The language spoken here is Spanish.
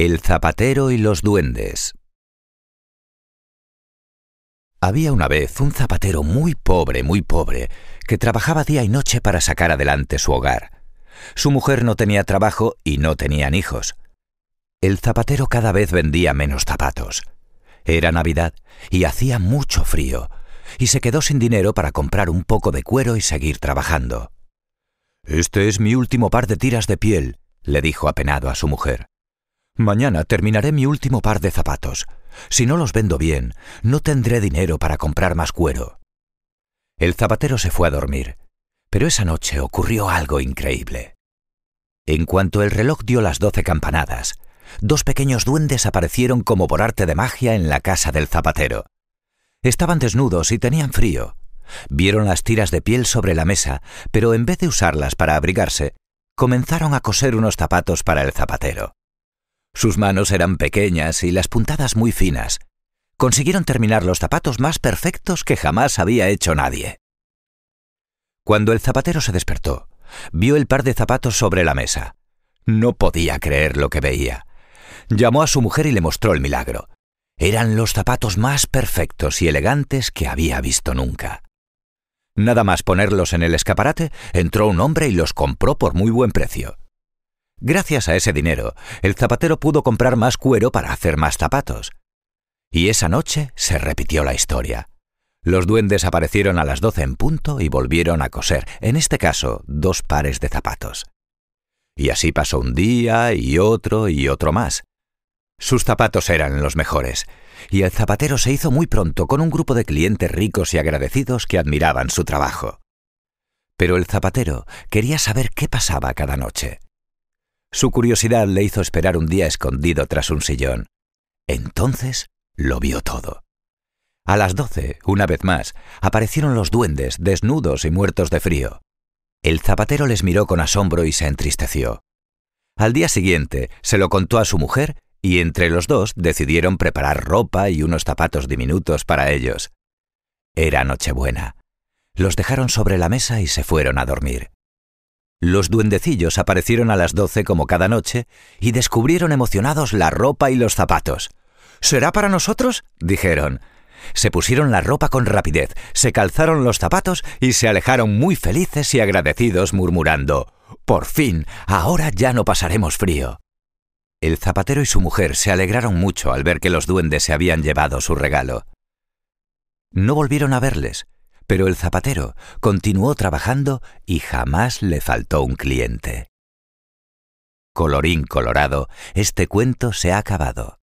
El zapatero y los duendes. Había una vez un zapatero muy pobre, muy pobre, que trabajaba día y noche para sacar adelante su hogar. Su mujer no tenía trabajo y no tenían hijos. El zapatero cada vez vendía menos zapatos. Era Navidad y hacía mucho frío, y se quedó sin dinero para comprar un poco de cuero y seguir trabajando. Este es mi último par de tiras de piel, le dijo apenado a su mujer. Mañana terminaré mi último par de zapatos. Si no los vendo bien, no tendré dinero para comprar más cuero. El zapatero se fue a dormir, pero esa noche ocurrió algo increíble. En cuanto el reloj dio las doce campanadas, dos pequeños duendes aparecieron como por arte de magia en la casa del zapatero. Estaban desnudos y tenían frío. Vieron las tiras de piel sobre la mesa, pero en vez de usarlas para abrigarse, comenzaron a coser unos zapatos para el zapatero. Sus manos eran pequeñas y las puntadas muy finas. Consiguieron terminar los zapatos más perfectos que jamás había hecho nadie. Cuando el zapatero se despertó, vio el par de zapatos sobre la mesa. No podía creer lo que veía. Llamó a su mujer y le mostró el milagro. Eran los zapatos más perfectos y elegantes que había visto nunca. Nada más ponerlos en el escaparate, entró un hombre y los compró por muy buen precio. Gracias a ese dinero, el zapatero pudo comprar más cuero para hacer más zapatos. Y esa noche se repitió la historia. Los duendes aparecieron a las doce en punto y volvieron a coser, en este caso, dos pares de zapatos. Y así pasó un día y otro y otro más. Sus zapatos eran los mejores, y el zapatero se hizo muy pronto con un grupo de clientes ricos y agradecidos que admiraban su trabajo. Pero el zapatero quería saber qué pasaba cada noche. Su curiosidad le hizo esperar un día escondido tras un sillón. Entonces lo vio todo. A las doce, una vez más, aparecieron los duendes, desnudos y muertos de frío. El zapatero les miró con asombro y se entristeció. Al día siguiente se lo contó a su mujer y entre los dos decidieron preparar ropa y unos zapatos diminutos para ellos. Era Nochebuena. Los dejaron sobre la mesa y se fueron a dormir. Los duendecillos aparecieron a las doce como cada noche y descubrieron emocionados la ropa y los zapatos. ¿Será para nosotros? dijeron. Se pusieron la ropa con rapidez, se calzaron los zapatos y se alejaron muy felices y agradecidos murmurando Por fin, ahora ya no pasaremos frío. El zapatero y su mujer se alegraron mucho al ver que los duendes se habían llevado su regalo. No volvieron a verles, pero el zapatero continuó trabajando y jamás le faltó un cliente. Colorín colorado, este cuento se ha acabado.